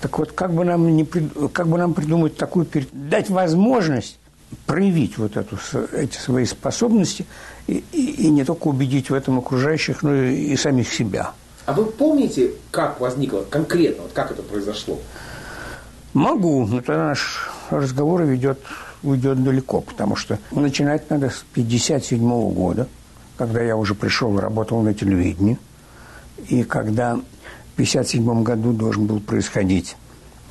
Speaker 17: Так вот, как бы нам, не, как бы нам придумать такую, дать возможность проявить вот эту, эти свои способности и, и, и не только убедить в этом окружающих, но и, и самих себя.
Speaker 16: А вы помните, как возникло конкретно, вот как это произошло?
Speaker 17: Могу, но тогда наш разговор ведет, уйдет далеко, потому что начинать надо с 1957 года, когда я уже пришел и работал на телевидении, и когда в 1957 году должен был происходить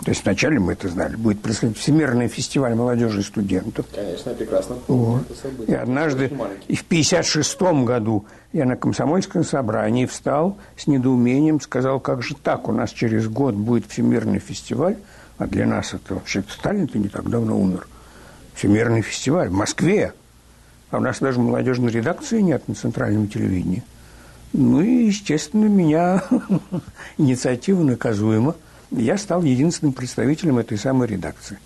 Speaker 17: то есть вначале мы это знали. Будет происходить Всемирный фестиваль молодежи и студентов.
Speaker 16: Конечно, я прекрасно помню вот.
Speaker 17: это событие. И однажды, и в 1956 году я на комсомольском собрании встал с недоумением, сказал, как же так, у нас через год будет Всемирный фестиваль, а для нас это вообще Сталин-то не так давно умер. Всемирный фестиваль в Москве. А у нас даже молодежной редакции нет на центральном телевидении. Ну и, естественно, меня [laughs] инициатива наказуема – я стал единственным представителем этой самой редакции.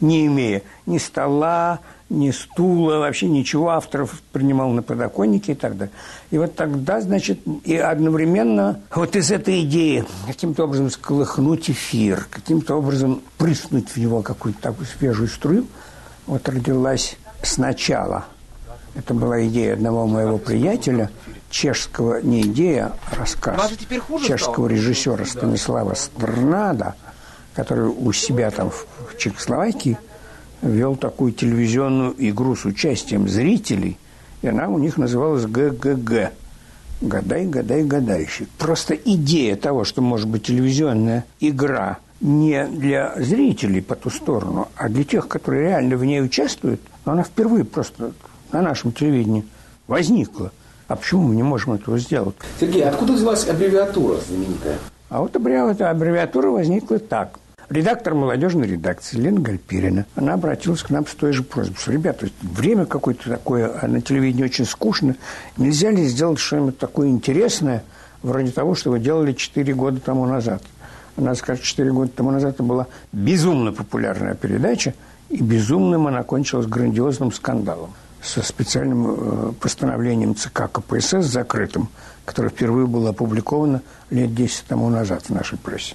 Speaker 17: Не имея ни стола, ни стула, вообще ничего, авторов принимал на подоконнике и так далее. И вот тогда, значит, и одновременно вот из этой идеи каким-то образом сколыхнуть эфир, каким-то образом прыснуть в него какую-то такую свежую струю, вот родилась сначала. Это была идея одного моего приятеля – чешского, не идея, а рассказ чешского режиссера Станислава Стрнада, который у себя там в Чехословакии вел такую телевизионную игру с участием зрителей, и она у них называлась ГГГ. Гадай, гадай, гадающий. Просто идея того, что может быть телевизионная игра не для зрителей по ту сторону, а для тех, которые реально в ней участвуют, она впервые просто на нашем телевидении возникла. А почему мы не можем этого сделать?
Speaker 16: Сергей, откуда взялась аббревиатура знаменитая?
Speaker 17: А вот аббревиатура возникла так. Редактор молодежной редакции Лена Гальперина, она обратилась к нам с той же просьбой, что, ребята, время какое-то такое, а на телевидении очень скучно, нельзя ли сделать что-нибудь такое интересное, вроде того, что вы делали 4 года тому назад. Она скажет, 4 года тому назад это была безумно популярная передача, и безумным она кончилась грандиозным скандалом со специальным э, постановлением ЦК КПСС закрытым, которое впервые было опубликовано лет 10 тому назад в нашей прессе.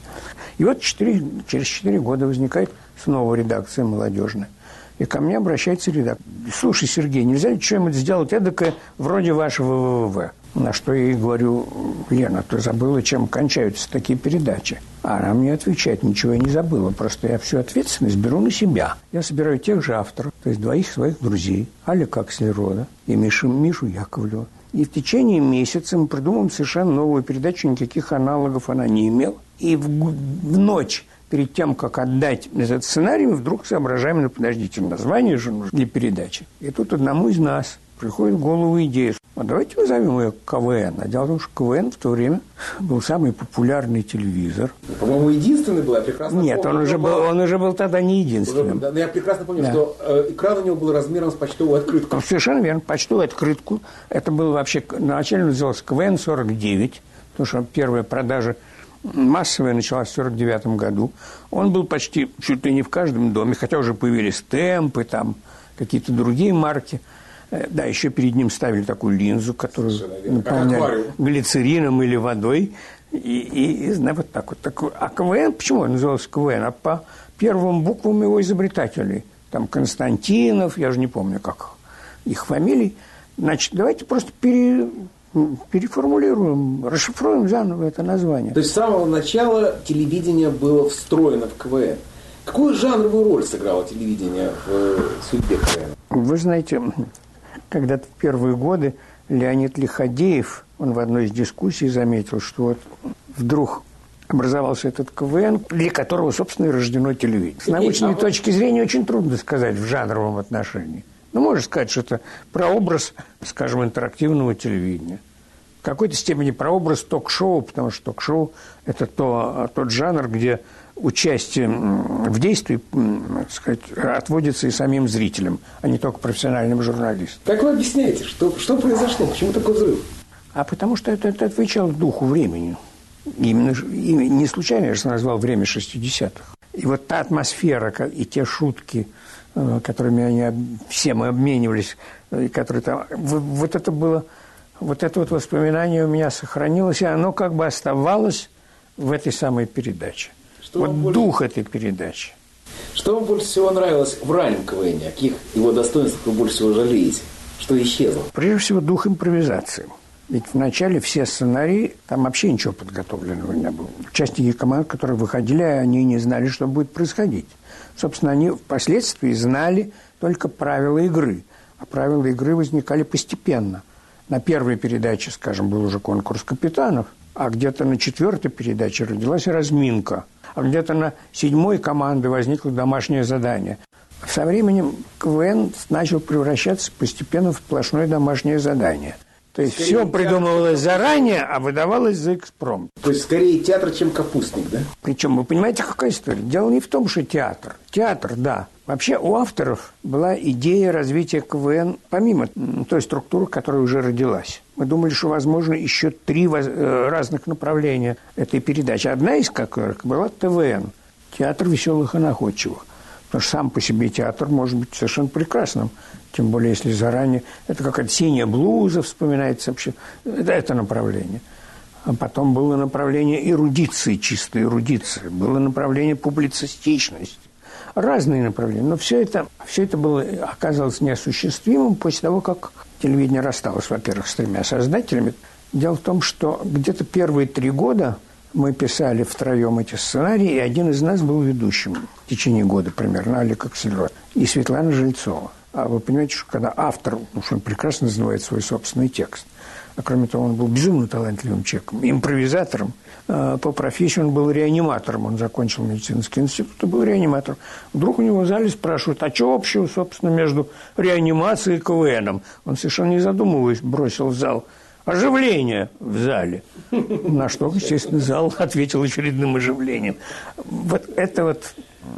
Speaker 17: И вот 4, через 4 года возникает снова редакция молодежная. И ко мне обращается редактор. Слушай, Сергей, нельзя ли что-нибудь сделать эдакое вроде вашего ВВВ? На что я ей говорю, Лена, ты забыла, чем кончаются такие передачи. А она мне отвечает, ничего я не забыла, просто я всю ответственность беру на себя. Я собираю тех же авторов, то есть двоих своих друзей, Алика Акселерода и Мишу, Мишу Яковлева. И в течение месяца мы придумаем совершенно новую передачу, никаких аналогов она не имела. И в, в ночь перед тем, как отдать этот сценарий, мы вдруг соображаем, ну, подождите, название же нужно для передачи. И тут одному из нас приходит в голову идея, а давайте назовем ее КВН. А дело в том, что КВН в то время был самый популярный телевизор.
Speaker 16: По-моему, единственный был, я прекрасно
Speaker 17: Нет,
Speaker 16: помню.
Speaker 17: он уже, был, он уже был тогда не единственным.
Speaker 16: Да, я прекрасно помню, да. что э, экран у него был размером с почтовую открытку.
Speaker 17: Совершенно верно, почтовую открытку. Это было вообще, вначале называлось КВН-49, потому что первая продажа массовая началась в 1949 году. Он был почти чуть ли не в каждом доме, хотя уже появились темпы, там какие-то другие марки – да, еще перед ним ставили такую линзу, которую наполняли глицерином или водой. И, и, и вот так вот. Так, а КВН, почему он назывался КВН? А по первым буквам его изобретателей. Там Константинов, я же не помню, как их фамилий. Значит, давайте просто пере, переформулируем, расшифруем заново это название.
Speaker 16: То есть с самого начала телевидение было встроено в КВН. Какую жанровую роль сыграло телевидение в э, судьбе КВН?
Speaker 17: Вы знаете, когда-то в первые годы Леонид Лиходеев, он в одной из дискуссий заметил, что вот вдруг образовался этот КВН, для которого, собственно, и рождено телевидение. С научной точки зрения очень трудно сказать в жанровом отношении. Ну, можно сказать, что это прообраз, скажем, интерактивного телевидения. В какой-то степени прообраз ток-шоу, потому что ток-шоу – это то, тот жанр, где участие в действии, сказать, отводится и самим зрителям, а не только профессиональным журналистам.
Speaker 16: Как вы объясняете, что, что произошло? Почему такой взрыв?
Speaker 17: А потому что это, это отвечало духу времени. Именно, именно не случайно я же назвал время 60-х. И вот та атмосфера и те шутки, э, которыми они все мы обменивались, э, и которые там, вот это было, вот это вот воспоминание у меня сохранилось, и оно как бы оставалось в этой самой передаче. Что вот больше... дух этой передачи.
Speaker 16: Что вам больше всего нравилось в раннем КВН? О каких его достоинствах вы больше всего жалеете? Что исчезло?
Speaker 17: Прежде всего, дух импровизации. Ведь вначале все сценарии, там вообще ничего подготовленного не было. Участники команд, которые выходили, они не знали, что будет происходить. Собственно, они впоследствии знали только правила игры. А правила игры возникали постепенно. На первой передаче, скажем, был уже конкурс капитанов, а где-то на четвертой передаче родилась разминка. А где-то на седьмой команды возникло домашнее задание. Со временем КВН начал превращаться постепенно в сплошное домашнее задание. То есть скорее все придумывалось театр, заранее, а выдавалось за экспром.
Speaker 16: То есть скорее театр, чем капустник, да?
Speaker 17: Причем, вы понимаете, какая история? Дело не в том, что театр. Театр, да. Вообще у авторов была идея развития КВН помимо той структуры, которая уже родилась. Мы думали, что возможно еще три э, разных направления этой передачи. Одна из которых была ТВН – театр веселых и находчивых. Потому что сам по себе театр может быть совершенно прекрасным. Тем более, если заранее... Это какая-то синяя блуза вспоминается вообще. Это, это направление. А потом было направление эрудиции, чистой эрудиции. Было направление публицистичности. Разные направления. Но все это, все это было, оказалось неосуществимым после того, как телевидение рассталось, во-первых, с тремя создателями. Дело в том, что где-то первые три года мы писали втроем эти сценарии, и один из нас был ведущим в течение года примерно, Алик Аксельрод, и Светлана Жильцова. А вы понимаете, что когда автор, ну, что он прекрасно знает свой собственный текст, а кроме того, он был безумно талантливым человеком, импровизатором. А, по профессии он был реаниматором. Он закончил медицинский институт и был реаниматором. Вдруг у него в зале спрашивают, а что общего, собственно, между реанимацией и КВНом? Он совершенно не задумываясь бросил в зал – оживление в зале. На что, естественно, зал [laughs] ответил очередным оживлением. Вот это вот,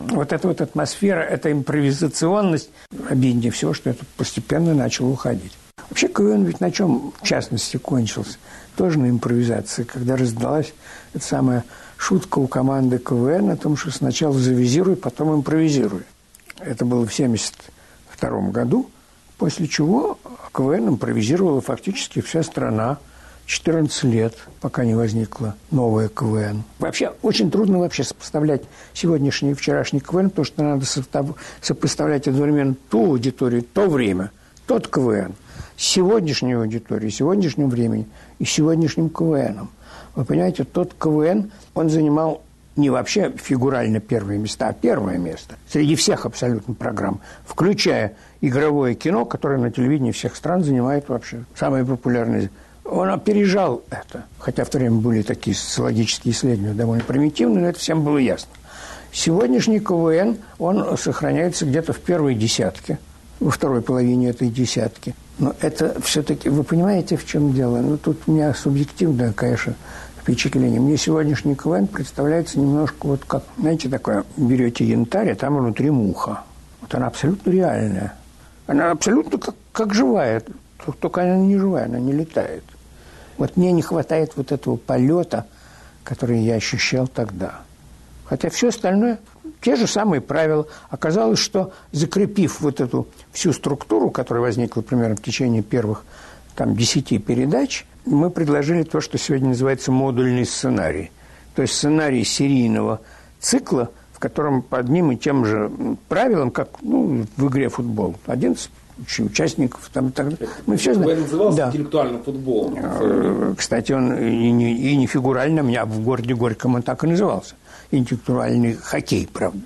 Speaker 17: вот эта вот атмосфера, эта импровизационность, обиднее всего, что это постепенно начало уходить. Вообще КВН ведь на чем, в частности, кончился? Тоже на импровизации, когда раздалась эта самая шутка у команды КВН о том, что сначала завизируй, потом импровизируй. Это было в 1972 году, после чего КВН импровизировала фактически вся страна. 14 лет, пока не возникла новая КВН. Вообще, очень трудно вообще сопоставлять сегодняшний и вчерашний КВН, потому что надо сопоставлять одновременно ту аудиторию, то время, тот КВН с сегодняшней аудиторией, сегодняшним временем и сегодняшним КВНом. Вы понимаете, тот КВН, он занимал не вообще фигурально первые места, а первое место среди всех абсолютно программ, включая игровое кино, которое на телевидении всех стран занимает вообще самое популярное. Он опережал это, хотя в то время были такие социологические исследования довольно примитивные, но это всем было ясно. Сегодняшний КВН, он сохраняется где-то в первой десятке, во второй половине этой десятки. Но это все-таки, вы понимаете, в чем дело? Ну, тут у меня субъективное, конечно, впечатление. Мне сегодняшний КВН представляется немножко вот как, знаете, такое, берете янтарь, а там внутри муха. Вот она абсолютно реальная. Она абсолютно как, как живая, только она не живая, она не летает. Вот мне не хватает вот этого полета, который я ощущал тогда. Хотя все остальное, те же самые правила. Оказалось, что закрепив вот эту всю структуру, которая возникла примерно в течение первых там, десяти передач, мы предложили то, что сегодня называется модульный сценарий. То есть сценарий серийного цикла, в котором по одним и тем же правилам, как ну, в игре футбол, 11 участников там и так далее. Мы все знаем.
Speaker 16: назывался да. интеллектуальным футболом.
Speaker 17: Э, кстати, он и не, и не фигурально, у меня в городе Горьком он так и назывался. Интеллектуальный хоккей, правда.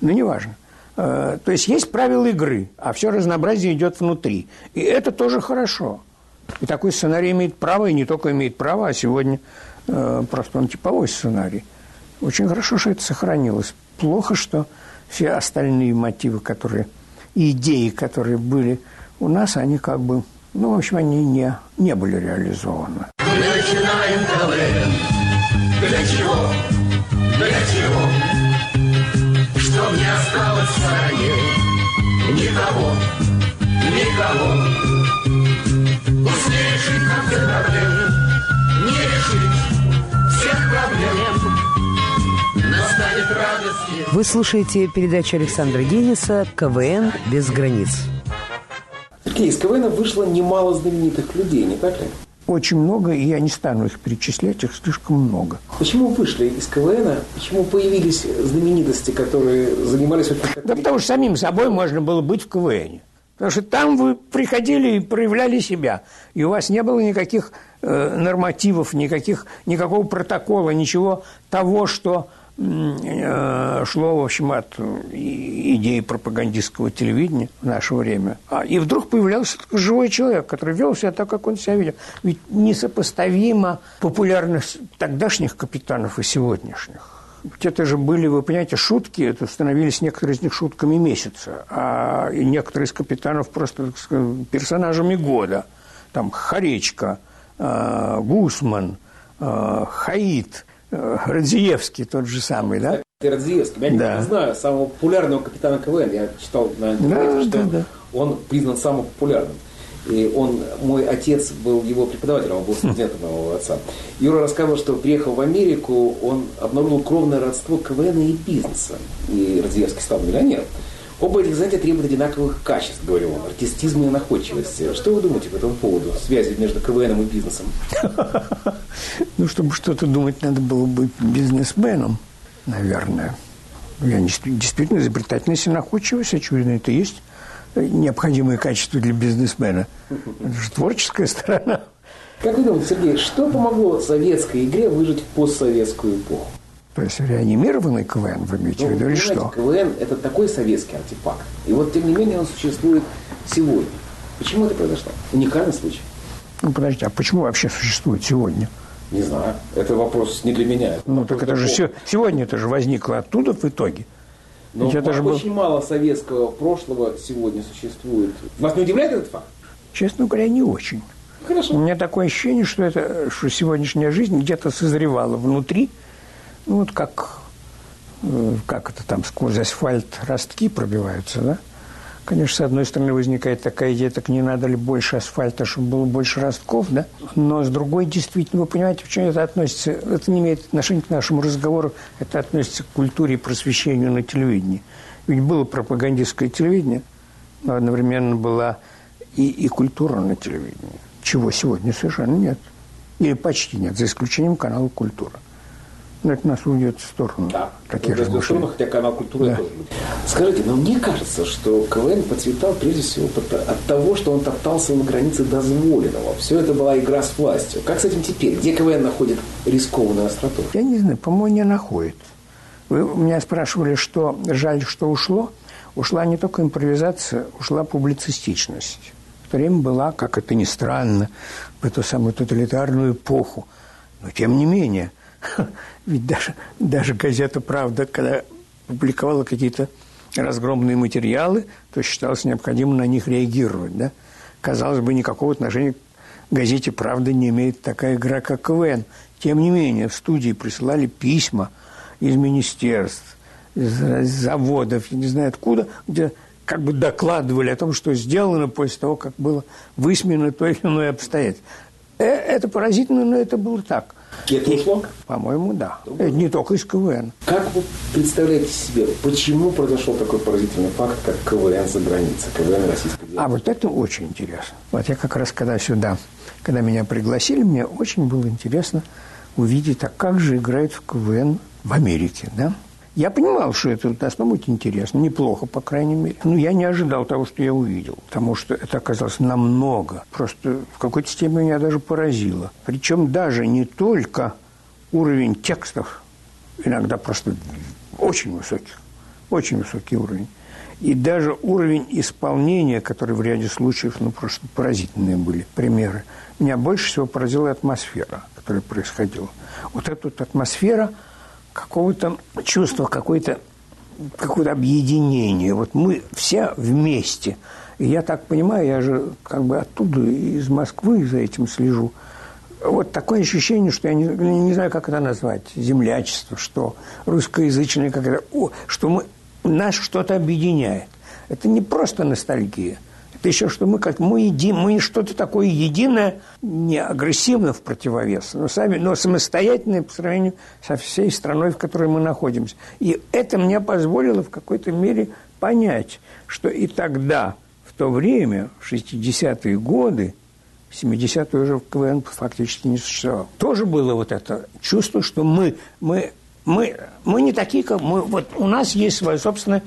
Speaker 17: Но неважно. Э, то есть есть правила игры, а все разнообразие идет внутри. И это тоже хорошо. И такой сценарий имеет право, и не только имеет право, а сегодня э, просто он типовой сценарий. Очень хорошо, что это сохранилось. Плохо, что все остальные мотивы, которые идеи, которые были у нас, они как бы, ну, в общем, они не, не были реализованы.
Speaker 20: Мы начинаем КВН. Для чего? Для чего? Чтоб не осталось в стороне никого, никого. Пусть не решит нам все проблемы, не решит всех проблем. Настанет радость.
Speaker 19: Вы слушаете передачу Александра Гениса «КВН без границ».
Speaker 15: Сергей, из КВН вышло немало знаменитых людей, не так ли?
Speaker 17: Очень много, и я не стану их перечислять, их слишком много.
Speaker 15: Почему вышли из КВН? Почему появились знаменитости, которые занимались...
Speaker 17: Да потому что самим собой можно было быть в КВН. Потому что там вы приходили и проявляли себя. И у вас не было никаких э, нормативов, никаких, никакого протокола, ничего того, что шло, в общем, от идеи пропагандистского телевидения в наше время. А, и вдруг появлялся такой живой человек, который вел себя так, как он себя видел. Ведь несопоставима популярность тогдашних капитанов и сегодняшних. Ведь это же были, вы понимаете, шутки, это становились некоторые из них шутками месяца, а некоторые из капитанов просто сказать, персонажами года. Там Харечка, э, Гусман, э, Хаид, э, Радзиевский тот же самый, да?
Speaker 15: Ты Радзиевский. Я
Speaker 17: Да.
Speaker 15: не знаю самого популярного капитана КВН. Я читал на интернете,
Speaker 17: Да,
Speaker 15: что
Speaker 17: да, да.
Speaker 15: он признан самым популярным. И он, мой отец был его преподавателем, он был студентом [laughs] моего отца. Юра рассказывал, что приехал в Америку, он обнаружил кровное родство КВН и бизнеса. И Радзиевский стал миллионером. Оба этих занятия требуют одинаковых качеств, говорил он, артистизма и находчивости. Что вы думаете по этому поводу, связи между КВНом и бизнесом? [laughs]
Speaker 17: Ну, чтобы что-то думать, надо было быть бизнесменом, наверное. Я не- действительно изобретательность и находчивость, очевидно, это есть необходимые качества для бизнесмена. Это же творческая сторона.
Speaker 15: Как вы думаете, Сергей, что помогло советской игре выжить в постсоветскую эпоху?
Speaker 17: То есть реанимированный КВН, вы имеете в виду, или что?
Speaker 15: КВН – это такой советский артефакт. И вот, тем не менее, он существует сегодня. Почему это произошло? Уникальный случай.
Speaker 17: Ну, подождите, а почему вообще существует сегодня?
Speaker 15: Не знаю. Это вопрос не для меня. Это
Speaker 17: Ну, так это же
Speaker 15: для
Speaker 17: се- сегодня это же возникло оттуда в итоге.
Speaker 15: Но
Speaker 17: Ведь это же был-
Speaker 15: очень мало советского прошлого сегодня существует. Вас не удивляет этот факт?
Speaker 17: Честно говоря, не очень.
Speaker 15: Хорошо.
Speaker 17: У меня такое ощущение, что, это, что сегодняшняя жизнь где-то созревала внутри, ну вот как, э, как это там сквозь асфальт ростки пробиваются, да? Конечно, с одной стороны возникает такая идея, так не надо ли больше асфальта, чтобы было больше ростков, да? Но с другой, действительно, вы понимаете, в чем это относится? Это не имеет отношения к нашему разговору, это относится к культуре и просвещению на телевидении. Ведь было пропагандистское телевидение, но одновременно была и, и культура на телевидении, чего сегодня совершенно нет. Или почти нет, за исключением канала «Культура». Но это нас уведет в сторону.
Speaker 15: Да.
Speaker 17: Такие
Speaker 15: Ну,
Speaker 17: размышления.
Speaker 15: безусловно, хотя канал культуры
Speaker 17: Да.
Speaker 15: тоже будет. Скажите, но мне кажется, что КВН процветал прежде всего от того, что он топтался на границе дозволенного. Все это была игра с властью. Как с этим теперь? Где КВН находит рискованную остроту?
Speaker 17: Я не знаю, по-моему, не находит. Вы меня спрашивали, что жаль, что ушло. Ушла не только импровизация, ушла публицистичность. В то время была, как это ни странно, в эту самую тоталитарную эпоху. Но тем не менее, [laughs] ведь даже, даже газета «Правда», когда публиковала какие-то разгромные материалы, то считалось необходимым на них реагировать. Да? Казалось бы, никакого отношения к газете «Правда» не имеет такая игра, как КВН. Тем не менее, в студии присылали письма из министерств, из заводов, я не знаю откуда, где как бы докладывали о том, что сделано после того, как было высмеяно то или иное обстоятельство. Э, Это поразительно, но это было так.
Speaker 15: И это ушло?
Speaker 17: По-моему, да. Это не только из КВН.
Speaker 15: Как вы представляете себе, почему произошел такой поразительный факт, как КВН за границей, КВН российской
Speaker 17: А вот это очень интересно. Вот я как раз когда сюда, когда меня пригласили, мне очень было интересно увидеть, а как же играют в КВН в Америке, да? Я понимал, что это должно быть интересно, неплохо, по крайней мере. Но я не ожидал того, что я увидел, потому что это оказалось намного. Просто в какой-то степени меня даже поразило. Причем даже не только уровень текстов, иногда просто очень высоких, очень высокий уровень, и даже уровень исполнения, который в ряде случаев, ну, просто поразительные были примеры. Меня больше всего поразила атмосфера, которая происходила. Вот эта вот атмосфера какого-то чувства какое-то объединение. Вот мы все вместе. И я так понимаю, я же как бы оттуда, из Москвы за этим слежу. Вот такое ощущение, что я не, не знаю, как это назвать, землячество, что русскоязычное, как это, о, что мы, нас что-то объединяет. Это не просто ностальгия. Это еще что мы как мы едим, мы что-то такое единое, не агрессивно в противовес, но сами, но самостоятельное по сравнению со всей страной, в которой мы находимся. И это мне позволило в какой-то мере понять, что и тогда, в то время, в 60-е годы, 70-е уже в КВН фактически не существовал. Тоже было вот это чувство, что мы, мы, мы, мы не такие, как мы. Вот у нас есть свое собственное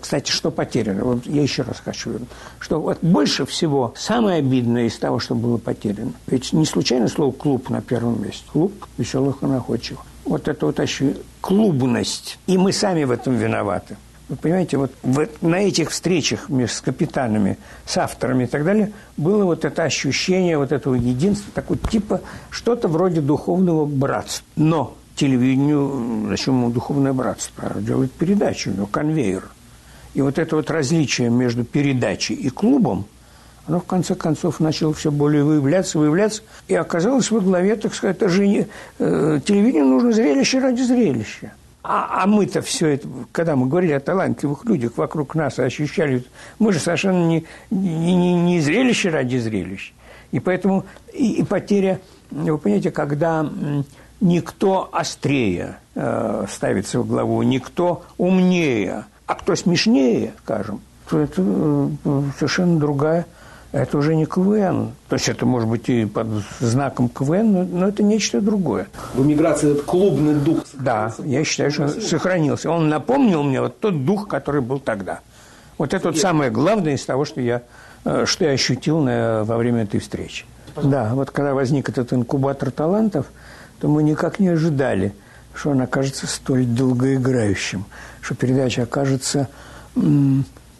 Speaker 17: кстати, что потеряно? Вот я еще раз хочу вернуть. Что вот больше всего самое обидное из того, что было потеряно. Ведь не случайно слово «клуб» на первом месте. Клуб веселых и находчивых. Вот это вот ощущение, клубность. И мы сами в этом виноваты. Вы понимаете, вот на этих встречах с капитанами, с авторами и так далее, было вот это ощущение вот этого единства, такого типа что-то вроде духовного братства. Но телевидению, зачем ему духовное братство? Делает передачу, у него конвейер. И вот это вот различие между передачей и клубом, оно в конце концов начало все более выявляться, выявляться, и оказалось во главе, так сказать, это же не, э, телевидению нужно зрелище ради зрелища. А, а мы-то все это, когда мы говорили о талантливых людях вокруг нас, ощущали, мы же совершенно не, не, не зрелище ради зрелища. И поэтому и, и потеря, вы понимаете, когда никто острее э, ставится в главу, никто умнее, а кто смешнее, скажем, то это э, совершенно другая это уже не КВН. То есть это может быть и под знаком КВН, но, но это нечто другое.
Speaker 16: В эмиграции этот клубный дух
Speaker 17: Да, я считаю, что сохранился. Он напомнил мне вот тот дух, который был тогда. Вот это вот самое главное из того, что я, э, что я ощутил на, во время этой встречи. Да, вот когда возник этот инкубатор талантов, то мы никак не ожидали, что он окажется столь долгоиграющим, что передача окажется,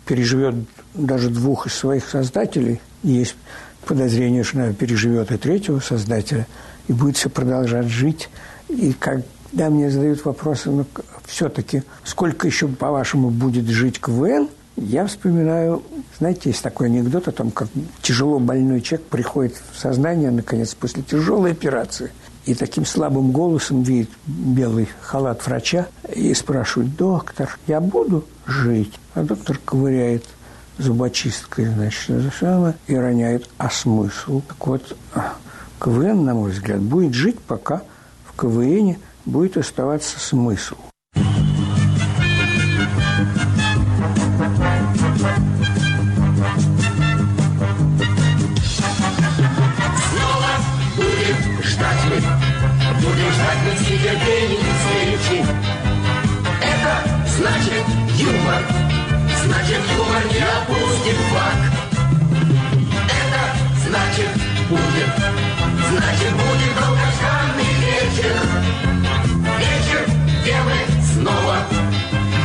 Speaker 17: переживет даже двух из своих создателей. Есть подозрение, что она переживет и третьего создателя, и будет все продолжать жить. И когда мне задают вопросы, ну, все-таки, сколько еще, по-вашему, будет жить КВН, я вспоминаю, знаете, есть такой анекдот о том, как тяжело больной человек приходит в сознание, наконец, после тяжелой операции – и таким слабым голосом видит белый халат врача и спрашивает, доктор, я буду жить? А доктор ковыряет зубочисткой, значит, это и роняет, а смысл? Так вот, КВН, на мой взгляд, будет жить, пока в КВНе будет оставаться смысл.
Speaker 18: Будет. Значит, будет долгожданный вечер. Вечер, где мы снова,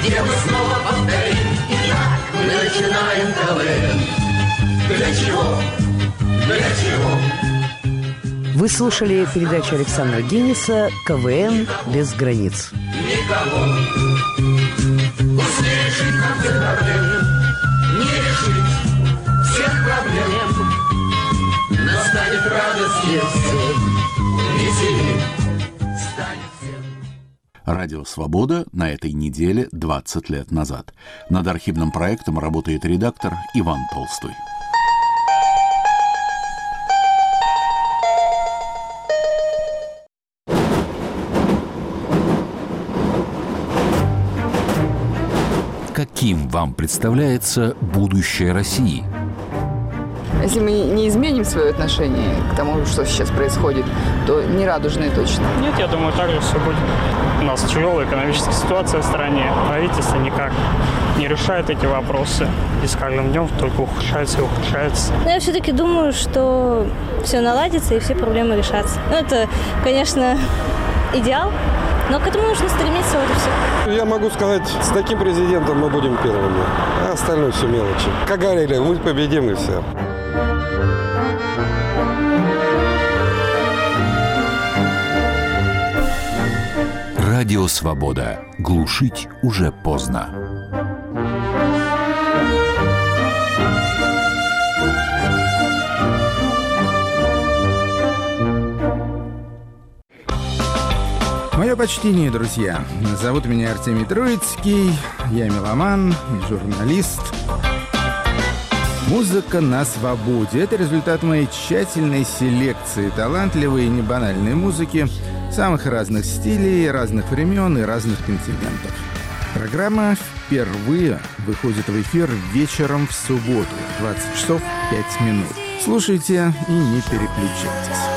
Speaker 18: где мы снова повторим. Итак, мы начинаем КВН. Для чего? Для чего?
Speaker 19: Вы слушали передачу Александра Генниса «КВН без границ».
Speaker 18: Никого услышит нам всех
Speaker 1: Радио «Свобода» на этой неделе 20 лет назад. Над архивным проектом работает редактор Иван Толстой.
Speaker 21: каким вам представляется будущее России?
Speaker 22: Если мы не изменим свое отношение к тому, что сейчас происходит, то не радужные точно.
Speaker 23: Нет, я думаю, так же все будет. У нас тяжелая экономическая ситуация в стране. Правительство никак не решает эти вопросы. И с каждым днем только ухудшается и ухудшается.
Speaker 24: Но я все-таки думаю, что все наладится и все проблемы решатся. Ну, это, конечно, идеал, но к этому нужно стремиться, вот и все.
Speaker 25: Я могу сказать, с таким президентом мы будем первыми, а остальное все мелочи. Как говорили, мы победим и все.
Speaker 21: Радио «Свобода». Глушить уже поздно.
Speaker 26: Мое почтение, друзья. Зовут меня Артемий Троицкий, я меломан журналист. Музыка на свободе – это результат моей тщательной селекции талантливой и небанальной музыки самых разных стилей, разных времен и разных континентов. Программа впервые выходит в эфир вечером в субботу, 20 часов 5 минут. Слушайте и не переключайтесь.